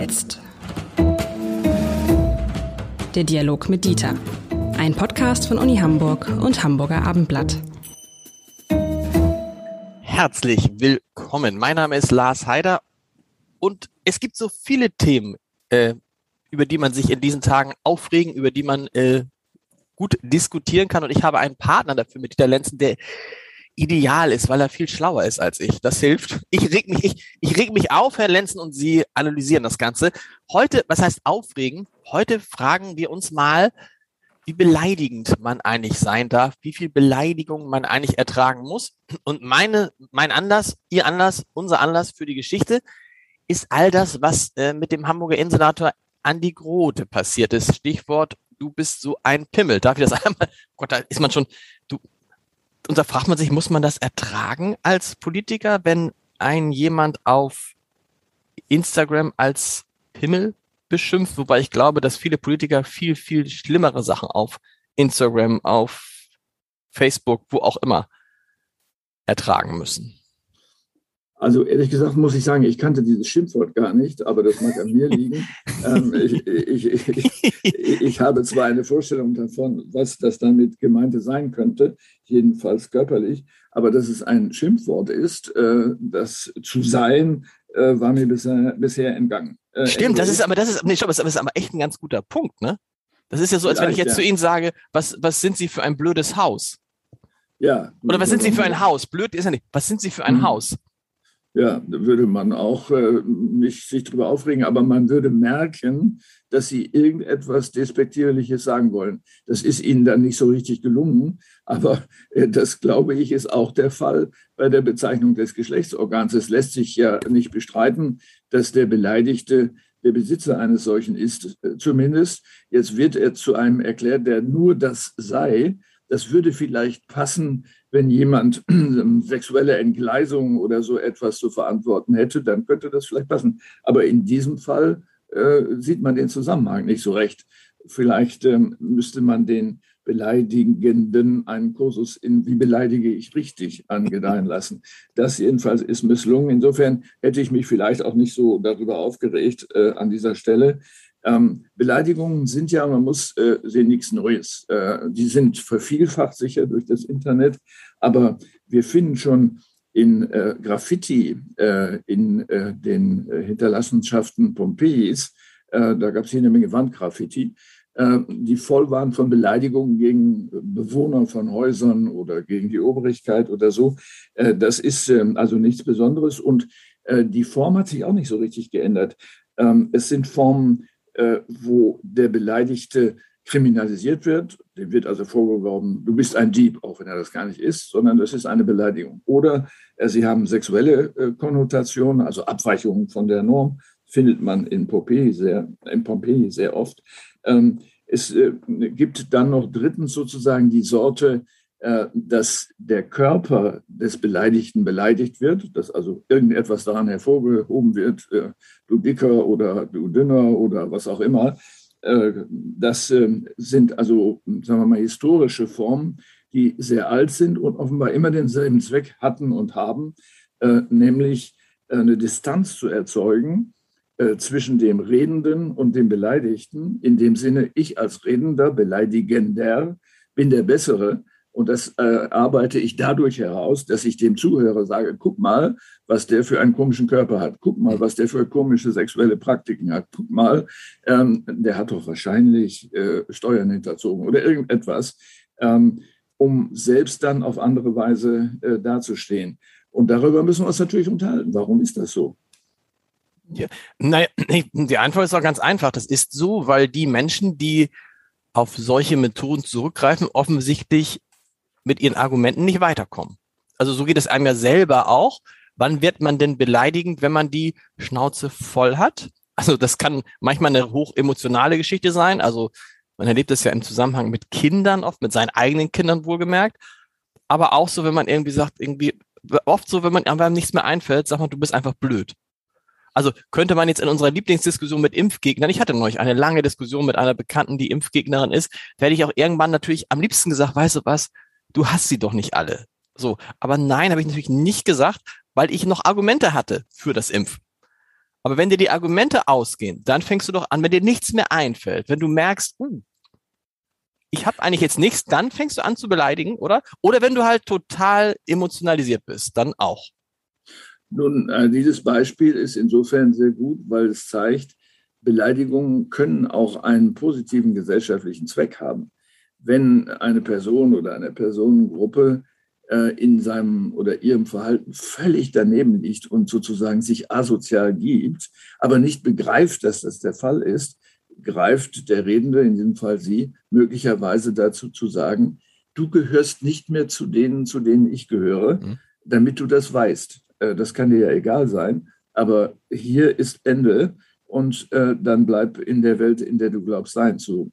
jetzt. Der Dialog mit Dieter. Ein Podcast von Uni Hamburg und Hamburger Abendblatt. Herzlich willkommen. Mein Name ist Lars Heider und es gibt so viele Themen, äh, über die man sich in diesen Tagen aufregen, über die man äh, gut diskutieren kann. Und ich habe einen Partner dafür mit Dieter Lenzen, der ideal ist, weil er viel schlauer ist als ich. Das hilft. Ich reg mich, ich, ich reg mich auf, Herr Lenzen, und Sie analysieren das Ganze. Heute, was heißt aufregen? Heute fragen wir uns mal, wie beleidigend man eigentlich sein darf, wie viel Beleidigung man eigentlich ertragen muss. Und meine, mein Anlass, Ihr Anlass, unser Anlass für die Geschichte ist all das, was äh, mit dem Hamburger Innensenator Andi Grote passiert ist. Stichwort, du bist so ein Pimmel. Darf ich das einmal? Gott, da ist man schon, du, und da fragt man sich, muss man das ertragen als Politiker, wenn ein jemand auf Instagram als Pimmel beschimpft? Wobei ich glaube, dass viele Politiker viel, viel schlimmere Sachen auf Instagram, auf Facebook, wo auch immer ertragen müssen. Also ehrlich gesagt muss ich sagen, ich kannte dieses Schimpfwort gar nicht, aber das mag an mir liegen. ähm, ich, ich, ich, ich, habe zwar eine Vorstellung davon, was das damit gemeinte sein könnte, jedenfalls körperlich, aber dass es ein Schimpfwort ist, äh, das zu sein, äh, war mir bisher, bisher entgangen. Äh, Stimmt, das ist aber das ist, nee, stopp, das ist aber echt ein ganz guter Punkt, ne? Das ist ja so, als wenn ich jetzt ja. zu Ihnen sage, was, was sind Sie für ein blödes Haus? Ja. Oder was sind Sie für ein Haus? Blöd ist ja nicht. Was sind Sie für ein mhm. Haus? Ja, da würde man auch äh, nicht sich darüber aufregen, aber man würde merken, dass sie irgendetwas Despektierliches sagen wollen. Das ist ihnen dann nicht so richtig gelungen, aber äh, das glaube ich ist auch der Fall bei der Bezeichnung des Geschlechtsorgans. Es lässt sich ja nicht bestreiten, dass der Beleidigte der Besitzer eines solchen ist, äh, zumindest. Jetzt wird er zu einem erklärt, der nur das sei. Das würde vielleicht passen, wenn jemand sexuelle Entgleisungen oder so etwas zu verantworten hätte, dann könnte das vielleicht passen. Aber in diesem Fall äh, sieht man den Zusammenhang nicht so recht. Vielleicht ähm, müsste man den Beleidigenden einen Kursus in Wie beleidige ich richtig angedeihen lassen. Das jedenfalls ist misslungen. Insofern hätte ich mich vielleicht auch nicht so darüber aufgeregt äh, an dieser Stelle. Ähm, Beleidigungen sind ja, man muss äh, sehen, nichts Neues. Äh, die sind vervielfacht sicher durch das Internet, aber wir finden schon in äh, Graffiti äh, in äh, den äh, Hinterlassenschaften Pompeis, da gab es hier eine Menge Wandgraffiti, die voll waren von Beleidigungen gegen Bewohner von Häusern oder gegen die Obrigkeit oder so. das ist ähm, also nichts Besonderes und die Form hat sich auch nicht so richtig geändert. Ähm, es sind Formen wo der Beleidigte kriminalisiert wird. Dem wird also vorgeworfen, du bist ein Dieb, auch wenn er das gar nicht ist, sondern das ist eine Beleidigung. Oder äh, sie haben sexuelle äh, Konnotationen, also Abweichungen von der Norm, findet man in Pompeji sehr, in Pompeji sehr oft. Ähm, es äh, gibt dann noch drittens sozusagen die Sorte äh, dass der Körper des Beleidigten beleidigt wird, dass also irgendetwas daran hervorgehoben wird, äh, du dicker oder du dünner oder was auch immer. Äh, das ähm, sind also, sagen wir mal, historische Formen, die sehr alt sind und offenbar immer denselben Zweck hatten und haben, nämlich eine Distanz zu erzeugen zwischen dem Redenden und dem Beleidigten. In dem Sinne, ich als Redender, Beleidigender, bin der Bessere und das äh, arbeite ich dadurch heraus, dass ich dem Zuhörer sage, guck mal, was der für einen komischen Körper hat. Guck mal, was der für komische sexuelle Praktiken hat. Guck mal, ähm, der hat doch wahrscheinlich äh, Steuern hinterzogen oder irgendetwas, ähm, um selbst dann auf andere Weise äh, dazustehen. Und darüber müssen wir uns natürlich unterhalten. Warum ist das so? Ja, naja, die Antwort ist auch ganz einfach. Das ist so, weil die Menschen, die auf solche Methoden zurückgreifen, offensichtlich mit ihren Argumenten nicht weiterkommen. Also so geht es einem ja selber auch. Wann wird man denn beleidigend, wenn man die Schnauze voll hat? Also das kann manchmal eine hoch emotionale Geschichte sein. Also man erlebt es ja im Zusammenhang mit Kindern oft, mit seinen eigenen Kindern wohlgemerkt. Aber auch so, wenn man irgendwie sagt, irgendwie, oft so, wenn man einem nichts mehr einfällt, sagt man, du bist einfach blöd. Also könnte man jetzt in unserer Lieblingsdiskussion mit Impfgegnern, ich hatte neulich eine lange Diskussion mit einer Bekannten, die Impfgegnerin ist, werde ich auch irgendwann natürlich am liebsten gesagt, weißt du was, du hast sie doch nicht alle. So, aber nein, habe ich natürlich nicht gesagt, weil ich noch Argumente hatte für das Impfen. Aber wenn dir die Argumente ausgehen, dann fängst du doch an, wenn dir nichts mehr einfällt, wenn du merkst, uh, ich habe eigentlich jetzt nichts, dann fängst du an zu beleidigen, oder? Oder wenn du halt total emotionalisiert bist, dann auch. Nun, äh, dieses Beispiel ist insofern sehr gut, weil es zeigt, Beleidigungen können auch einen positiven gesellschaftlichen Zweck haben. Wenn eine Person oder eine Personengruppe äh, in seinem oder ihrem Verhalten völlig daneben liegt und sozusagen sich asozial gibt, aber nicht begreift, dass das der Fall ist, greift der Redende, in diesem Fall Sie, möglicherweise dazu zu sagen, du gehörst nicht mehr zu denen, zu denen ich gehöre, mhm. damit du das weißt. Äh, das kann dir ja egal sein, aber hier ist Ende und äh, dann bleib in der Welt, in der du glaubst sein zu,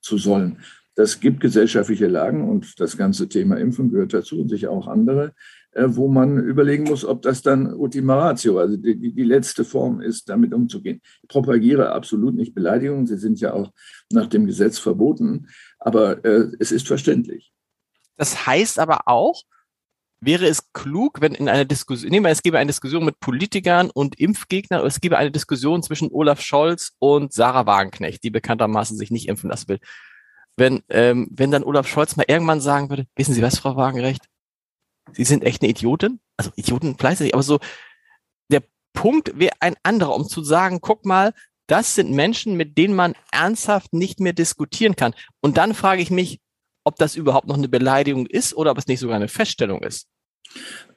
zu sollen. Das gibt gesellschaftliche Lagen und das ganze Thema Impfen gehört dazu und sicher auch andere, äh, wo man überlegen muss, ob das dann Ultima Ratio, also die, die letzte Form ist, damit umzugehen. Ich propagiere absolut nicht Beleidigungen, sie sind ja auch nach dem Gesetz verboten, aber äh, es ist verständlich. Das heißt aber auch, wäre es klug, wenn in einer Diskussion, nehmen wir, es gäbe eine Diskussion mit Politikern und Impfgegnern, es gäbe eine Diskussion zwischen Olaf Scholz und Sarah Wagenknecht, die bekanntermaßen sich nicht impfen lassen will. Wenn, ähm, wenn dann Olaf Scholz mal irgendwann sagen würde, wissen Sie was, Frau Wagenrecht? Sie sind echt eine Idiotin? Also Idioten fleißig, aber so, der Punkt wäre ein anderer, um zu sagen, guck mal, das sind Menschen, mit denen man ernsthaft nicht mehr diskutieren kann. Und dann frage ich mich, ob das überhaupt noch eine Beleidigung ist oder ob es nicht sogar eine Feststellung ist.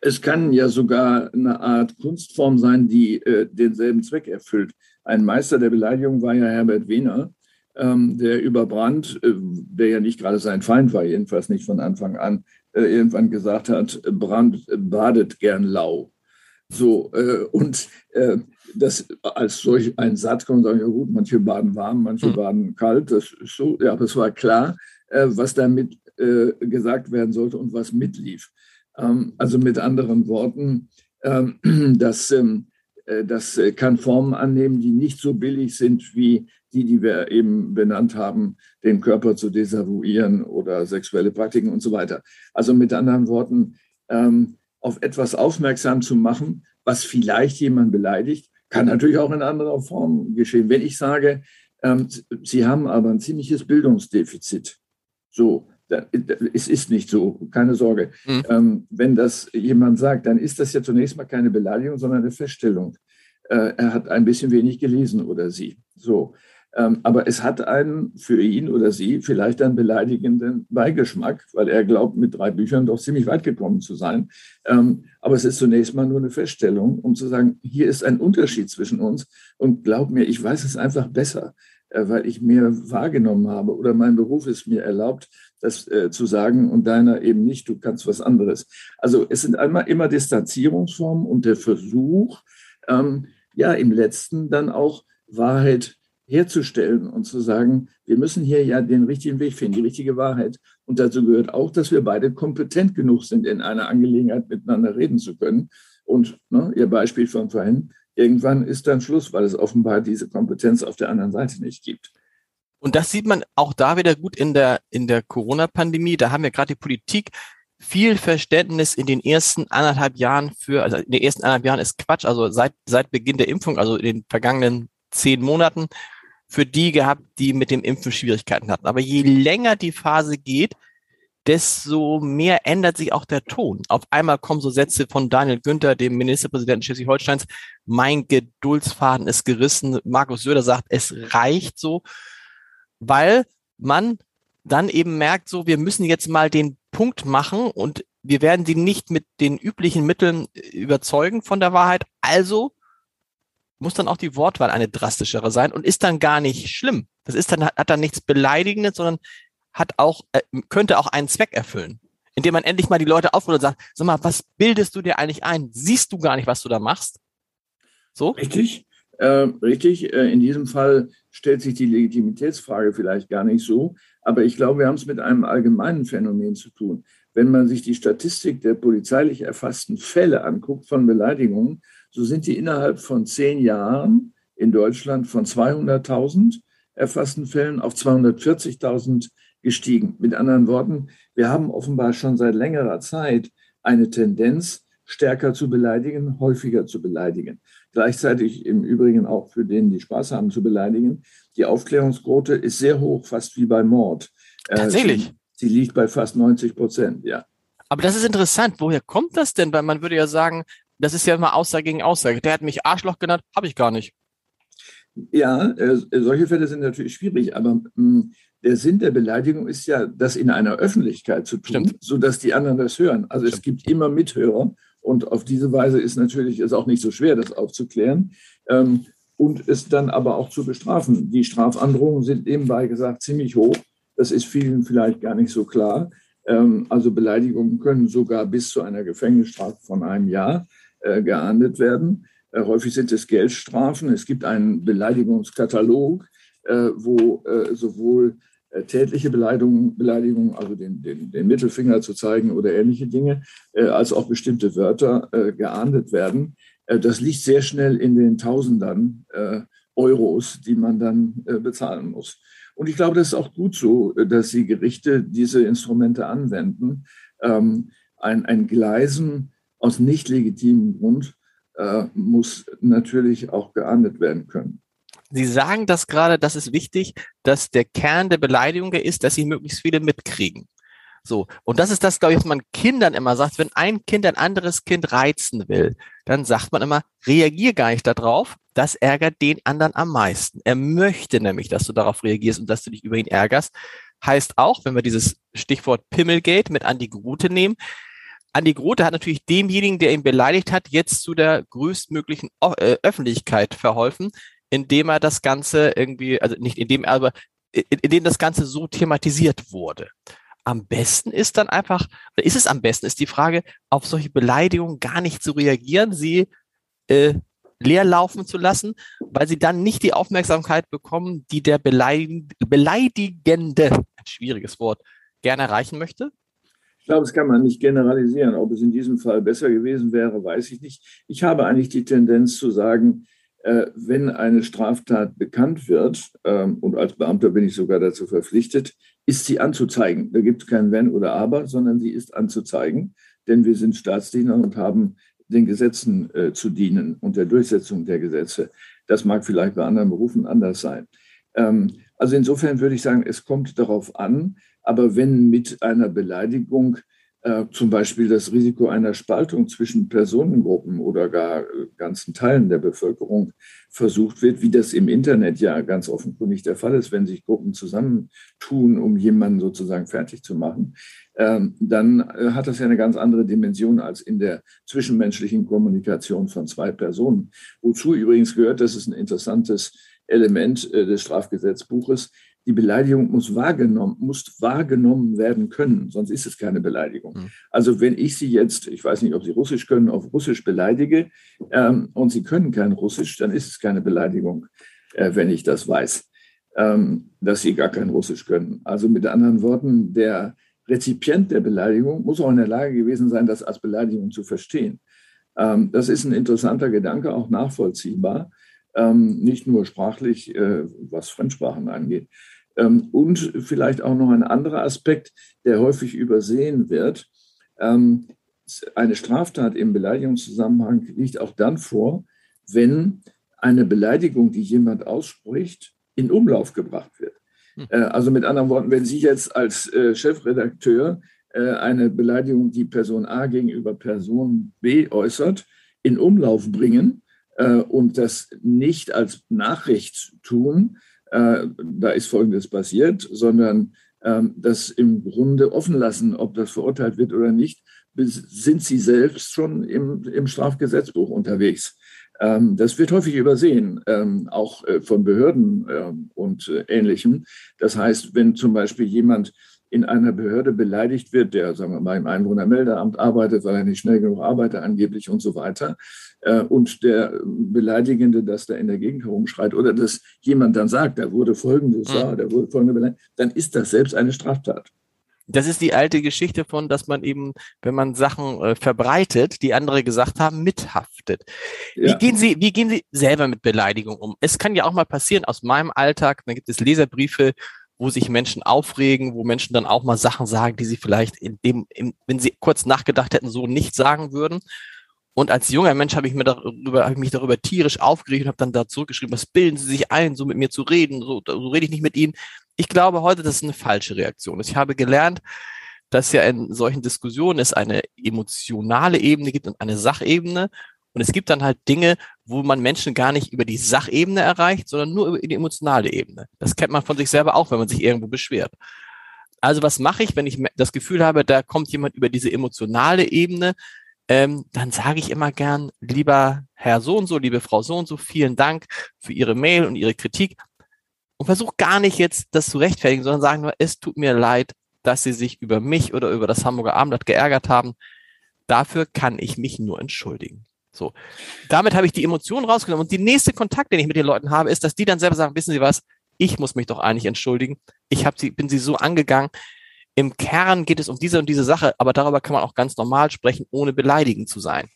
Es kann ja sogar eine Art Kunstform sein, die äh, denselben Zweck erfüllt. Ein Meister der Beleidigung war ja Herbert Wehner, der über Brandt, äh, der ja nicht gerade sein Feind war, jedenfalls nicht von Anfang an, äh, irgendwann gesagt hat, Brandt badet gern lau. So, äh, und äh, das als solch ein Satz kann man sagen, ja gut, manche baden warm, manche hm. baden kalt, das ist so, ja, aber es war klar, äh, was damit äh, gesagt werden sollte und was mitlief. Ähm, also mit anderen Worten, ähm, das, ähm, äh, das kann Formen annehmen, die nicht so billig sind wie die, die wir eben benannt haben, den Körper zu desavouieren oder sexuelle Praktiken und so weiter. Also mit anderen Worten, auf etwas aufmerksam zu machen, was vielleicht jemand beleidigt, kann natürlich auch in anderer Form geschehen. Wenn ich sage, Sie haben aber ein ziemliches Bildungsdefizit, so, es ist nicht so, keine Sorge. Mhm. Ähm, wenn das jemand sagt, dann ist das ja zunächst mal keine Beleidigung, sondern eine Feststellung. Äh, er hat ein bisschen wenig gelesen oder sie. So. Ähm, aber es hat einen für ihn oder sie vielleicht einen beleidigenden Beigeschmack, weil er glaubt, mit drei Büchern doch ziemlich weit gekommen zu sein. Ähm, aber es ist zunächst mal nur eine Feststellung, um zu sagen, hier ist ein Unterschied zwischen uns und glaub mir, ich weiß es einfach besser. Äh, weil ich mehr wahrgenommen habe oder mein Beruf es mir erlaubt, das äh, zu sagen und deiner eben nicht, du kannst was anderes. Also es sind einmal immer Distanzierungsformen und der Versuch, ähm, ja, im letzten dann auch Wahrheit herzustellen und zu sagen, wir müssen hier ja den richtigen Weg finden, die richtige Wahrheit. Und dazu gehört auch, dass wir beide kompetent genug sind, in einer Angelegenheit miteinander reden zu können. Und ne, Ihr Beispiel von vorhin, irgendwann ist dann Schluss, weil es offenbar diese Kompetenz auf der anderen Seite nicht gibt. Und das sieht man auch da wieder gut in der, in der Corona-Pandemie. Da haben wir gerade die Politik viel Verständnis in den ersten anderthalb Jahren für, also in den ersten anderthalb Jahren ist Quatsch, also seit, seit Beginn der Impfung, also in den vergangenen zehn Monaten, für die gehabt, die mit dem Impfen Schwierigkeiten hatten. Aber je länger die Phase geht, desto mehr ändert sich auch der Ton. Auf einmal kommen so Sätze von Daniel Günther, dem Ministerpräsidenten Schleswig-Holsteins, mein Geduldsfaden ist gerissen. Markus Söder sagt, es reicht so, weil man dann eben merkt, so, wir müssen jetzt mal den Punkt machen und wir werden sie nicht mit den üblichen Mitteln überzeugen von der Wahrheit. Also muss dann auch die Wortwahl eine drastischere sein und ist dann gar nicht schlimm. Das ist dann, hat dann nichts Beleidigendes, sondern hat auch, äh, könnte auch einen Zweck erfüllen, indem man endlich mal die Leute aufruft und sagt, sag mal, was bildest du dir eigentlich ein? Siehst du gar nicht, was du da machst? So? Richtig, äh, richtig. In diesem Fall stellt sich die Legitimitätsfrage vielleicht gar nicht so, aber ich glaube, wir haben es mit einem allgemeinen Phänomen zu tun. Wenn man sich die Statistik der polizeilich erfassten Fälle anguckt von Beleidigungen, so sind die innerhalb von zehn Jahren in Deutschland von 200.000 erfassten Fällen auf 240.000 gestiegen. Mit anderen Worten, wir haben offenbar schon seit längerer Zeit eine Tendenz, stärker zu beleidigen, häufiger zu beleidigen. Gleichzeitig im Übrigen auch für den, die Spaß haben zu beleidigen. Die Aufklärungsquote ist sehr hoch, fast wie bei Mord. Äh, Tatsächlich? Sie, sie liegt bei fast 90 Prozent, ja. Aber das ist interessant. Woher kommt das denn? Weil man würde ja sagen, das ist ja immer Aussage gegen Aussage. Der hat mich Arschloch genannt, habe ich gar nicht. Ja, äh, solche Fälle sind natürlich schwierig, aber mh, hm, der Sinn der Beleidigung ist ja, das in einer Öffentlichkeit zu tun, Stimmt. sodass die anderen das hören. Also Stimmt. es gibt immer Mithörer und auf diese Weise ist natürlich es auch nicht so schwer, das aufzuklären ähm, und es dann aber auch zu bestrafen. Die Strafandrohungen sind nebenbei gesagt ziemlich hoch. Das ist vielen vielleicht gar nicht so klar. Ähm, also Beleidigungen können sogar bis zu einer Gefängnisstrafe von einem Jahr äh, geahndet werden. Äh, häufig sind es Geldstrafen. Es gibt einen Beleidigungskatalog, wo sowohl tätliche Beleidigungen, Beleidigungen also den, den, den, Mittelfinger zu zeigen oder ähnliche Dinge, als auch bestimmte Wörter geahndet werden. das liegt sehr schnell in den Tausendern Euros, die man dann bezahlen muss. Und ich glaube, das ist auch gut so, dass die Gerichte diese Instrumente anwenden. Ähm, ein, ein Gleisen aus nicht legitimem Grund äh, muss natürlich auch geahndet werden können. Sie sagen das gerade, das ist wichtig, dass der Kern der Beleidigung ist, dass sie möglichst viele mitkriegen. So. Und das ist das, glaube ich, was man Kindern immer sagt. Wenn ein Kind ein anderes Kind reizen will, dann sagt man immer, reagier gar nicht darauf. Das ärgert den anderen am meisten. Er möchte nämlich, dass du darauf reagierst und dass du dich über ihn ärgerst. Heißt auch, wenn wir dieses Stichwort Pimmelgate mit Andi Grute nehmen, Andi Grote hat natürlich demjenigen, der ihn beleidigt hat, jetzt zu der größtmöglichen äh, Öffentlichkeit verholfen, indem er das Ganze irgendwie, also nicht indem er, aber indem das Ganze so thematisiert wurde. Am besten ist dann einfach, oder ist es am besten, ist die Frage, auf solche Beleidigungen gar nicht zu reagieren, sie äh, leer laufen zu lassen, weil sie dann nicht die Aufmerksamkeit bekommen, die der Beleidigende, schwieriges Wort, gerne erreichen möchte? Ich glaube, das kann man nicht generalisieren. Ob es in diesem Fall besser gewesen wäre, weiß ich nicht. Ich habe eigentlich die Tendenz zu sagen, wenn eine Straftat bekannt wird, ähm, und als Beamter bin ich sogar dazu verpflichtet, ist sie anzuzeigen. Da gibt es kein Wenn oder Aber, sondern sie ist anzuzeigen, denn wir sind Staatsdiener und haben den Gesetzen äh, zu dienen und der Durchsetzung der Gesetze. Das mag vielleicht bei anderen Berufen anders sein. Ähm, also insofern würde ich sagen, es kommt darauf an, aber wenn mit einer Beleidigung äh, zum Beispiel das Risiko einer Spaltung zwischen Personengruppen oder gar äh, ganzen Teilen der Bevölkerung versucht wird, wie das im Internet ja ganz offenkundig der Fall ist, wenn sich Gruppen zusammentun, um jemanden sozusagen fertig zu machen, ähm, dann äh, hat das ja eine ganz andere Dimension als in der zwischenmenschlichen Kommunikation von zwei Personen. Wozu übrigens gehört, das ist ein interessantes Element des Strafgesetzbuches, die Beleidigung muss wahrgenommen, muss wahrgenommen werden können, sonst ist es keine Beleidigung. Mhm. Also wenn ich Sie jetzt, ich weiß nicht, ob Sie Russisch können, auf Russisch beleidige ähm, und Sie können kein Russisch, dann ist es keine Beleidigung, äh, wenn ich das weiß, ähm, dass Sie gar kein Russisch können. Also mit anderen Worten, der Rezipient der Beleidigung muss auch in der Lage gewesen sein, das als Beleidigung zu verstehen. Ähm, das ist ein interessanter Gedanke, auch nachvollziehbar. Ähm, nicht nur sprachlich, äh, was Fremdsprachen angeht. Ähm, und vielleicht auch noch ein anderer Aspekt, der häufig übersehen wird. Ähm, eine Straftat im Beleidigungszusammenhang liegt auch dann vor, wenn eine Beleidigung, die jemand ausspricht, in Umlauf gebracht wird. Hm. Äh, also mit anderen Worten, wenn Sie jetzt als äh, Chefredakteur äh, eine Beleidigung, die Person A gegenüber Person B äußert, in Umlauf bringen und das nicht als Nachricht tun, äh, da ist Folgendes passiert, sondern ähm, das im Grunde offen lassen, ob das verurteilt wird oder nicht, sind sie selbst schon im, im Strafgesetzbuch unterwegs. Ähm, das wird häufig übersehen, ähm, auch äh, von Behörden und äh, Ähnlichem. Das heißt, wenn zum Beispiel jemand in einer Behörde beleidigt wird, der, sagen wir mal, im Einwohnermeldeamt arbeitet, weil er nicht schnell genug arbeitet, angeblich und so weiter, äh, und der Beleidigende das da in der Gegend herumschreit oder dass jemand dann sagt, da wurde folgendes, mhm. da wurde folgende beleidigt, dann ist das selbst eine Straftat. Das ist die alte Geschichte von, dass man eben, wenn man Sachen äh, verbreitet, die andere gesagt haben, mithaftet. Ja. Wie gehen Sie, wie gehen Sie selber mit Beleidigung um? Es kann ja auch mal passieren aus meinem Alltag, da gibt es Leserbriefe, wo sich Menschen aufregen, wo Menschen dann auch mal Sachen sagen, die sie vielleicht in dem, in, wenn sie kurz nachgedacht hätten, so nicht sagen würden. Und als junger Mensch habe ich, mir darüber, habe ich mich darüber tierisch aufgeregt und habe dann da zurückgeschrieben, was bilden Sie sich ein, so mit mir zu reden, so, so rede ich nicht mit Ihnen. Ich glaube heute, das ist eine falsche Reaktion. Ich habe gelernt, dass ja in solchen Diskussionen es eine emotionale Ebene gibt und eine Sachebene. Und es gibt dann halt Dinge, wo man Menschen gar nicht über die Sachebene erreicht, sondern nur über die emotionale Ebene. Das kennt man von sich selber auch, wenn man sich irgendwo beschwert. Also was mache ich, wenn ich das Gefühl habe, da kommt jemand über diese emotionale Ebene, ähm, dann sage ich immer gern, lieber Herr so und so, liebe Frau so und so, vielen Dank für Ihre Mail und Ihre Kritik. Und versuche gar nicht jetzt das zu rechtfertigen, sondern sagen nur, es tut mir leid, dass Sie sich über mich oder über das Hamburger Abendblatt geärgert haben. Dafür kann ich mich nur entschuldigen. So. Damit habe ich die Emotionen rausgenommen. Und die nächste Kontakt, den ich mit den Leuten habe, ist, dass die dann selber sagen, wissen Sie was? Ich muss mich doch eigentlich entschuldigen. Ich habe sie, bin sie so angegangen. Im Kern geht es um diese und diese Sache, aber darüber kann man auch ganz normal sprechen, ohne beleidigend zu sein.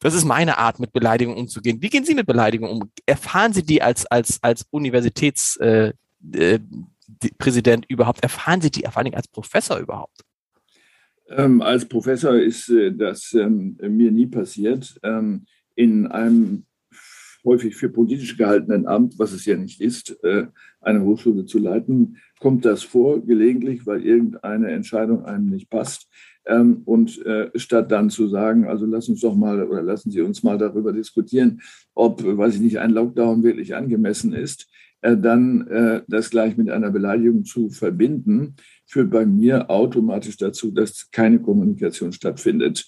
Das ist meine Art, mit Beleidigung umzugehen. Wie gehen Sie mit Beleidigung um? Erfahren Sie die als, als, als Universitätspräsident äh, äh, überhaupt? Erfahren Sie die vor allen Dingen als Professor überhaupt? Ähm, als Professor ist äh, das ähm, mir nie passiert. Ähm, in einem häufig für politisch gehaltenen Amt, was es ja nicht ist, äh, eine Hochschule zu leiten, kommt das vor, gelegentlich, weil irgendeine Entscheidung einem nicht passt. Ähm, und äh, statt dann zu sagen, also lass uns doch mal oder lassen Sie uns mal darüber diskutieren, ob, weiß ich nicht, ein Lockdown wirklich angemessen ist, äh, dann das gleich mit einer Beleidigung zu verbinden, führt bei mir automatisch dazu, dass keine Kommunikation stattfindet.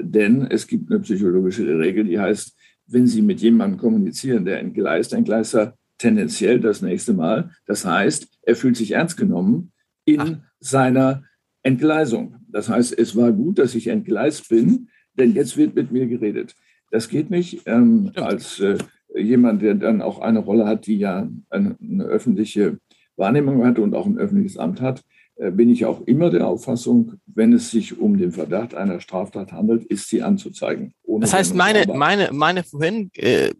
denn es gibt eine psychologische Regel, die heißt, wenn Sie mit jemandem kommunizieren, der entgleist, entgleist er tendenziell das nächste Mal. Das heißt, er fühlt sich ernst genommen in Ach. seiner Entgleisung. Das heißt, es war gut, dass ich entgleist bin, denn jetzt wird mit mir geredet. Das geht nicht ähm, als äh, jemand, der dann auch eine Rolle hat, die ja eine, eine öffentliche Wahrnehmung hat und auch ein öffentliches Amt hat. Äh, bin ich auch immer der Auffassung, wenn es sich um den Verdacht einer Straftat handelt, ist sie anzuzeigen. das heißt, meine, meine, meine vorhin äh,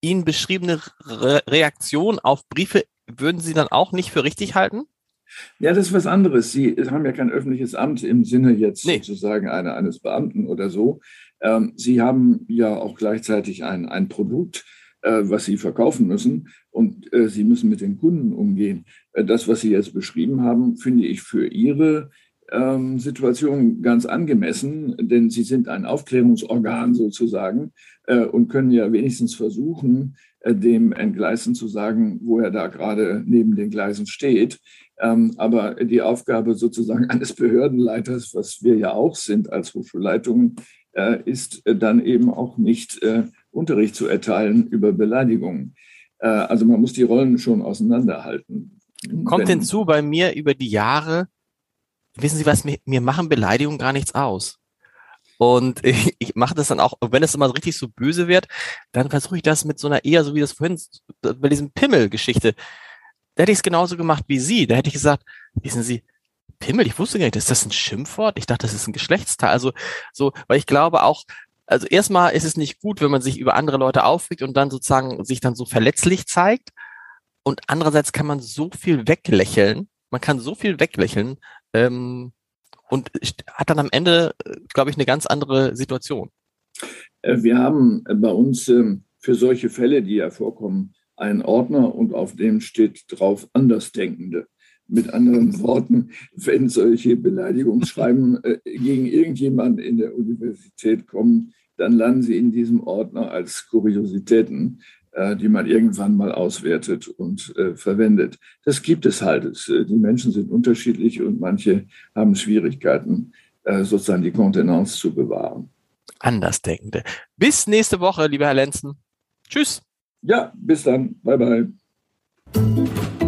Ihnen beschriebene Re Reaktion auf Briefe würden Sie dann auch nicht für richtig halten? Ja, das ist was anderes. Sie haben ja kein öffentliches Amt im Sinne jetzt nee. sozusagen eine, eines Beamten oder so. Ähm, Sie haben ja auch gleichzeitig ein, ein Produkt, was Sie verkaufen müssen und äh, Sie müssen mit den Kunden umgehen. Äh, das, was Sie jetzt beschrieben haben, finde ich für Ihre ähm, Situation ganz angemessen, denn Sie sind ein Aufklärungsorgan sozusagen äh, und können ja wenigstens versuchen, äh, dem Entgleisen zu sagen, wo er da gerade neben den Gleisen steht. Ähm, aber die Aufgabe sozusagen eines Behördenleiters, was wir ja auch sind als Hochschulleitungen, äh, ist äh, dann eben auch nicht äh, Unterricht zu erteilen über Beleidigungen. Äh, also man muss die Rollen schon auseinanderhalten. Kommt Wenn, hinzu bei mir über die Jahre, wissen Sie was, mir, mir machen Beleidigungen gar nichts aus. Und ich, ich mache das dann auch, wenn es immer richtig so böse wird, dann versuche ich das mit so einer eher, so wie das vorhin, bei diesem Pimmel-Geschichte, da hätte ich es genauso gemacht wie Sie. Da hätte ich gesagt, wissen Sie, Pimmel, ich wusste gar nicht, ist das ein Schimpfwort? Ich dachte, das ist ein Geschlechtsteil. Also so, weil ich glaube auch, also erstmal ist es nicht gut, wenn man sich über andere Leute aufregt und dann sozusagen sich dann so verletzlich zeigt. Und andererseits kann man so viel weglächeln. Man kann so viel weglächeln ähm, und hat dann am Ende, glaube ich, eine ganz andere Situation. Äh, wir haben bei uns ähm, für solche Fälle, die ja vorkommen, einen Ordner und auf dem steht drauf Andersdenkende. Mit anderen Worten, wenn solche Beleidigungsschreiben äh, gegen irgendjemanden in der Universität kommen, dann landen sie in diesem Ordner als Kuriositäten, äh, die man irgendwann mal auswertet und äh, verwendet. Das gibt es halt. Es, äh, die Menschen sind unterschiedlich und manche haben Schwierigkeiten, äh, sozusagen die Kontenance zu bewahren. Andersdenkende. Bis nächste Woche, lieber Herr Lenzen. Tschüss. Ja, bis dann. Bye, bye.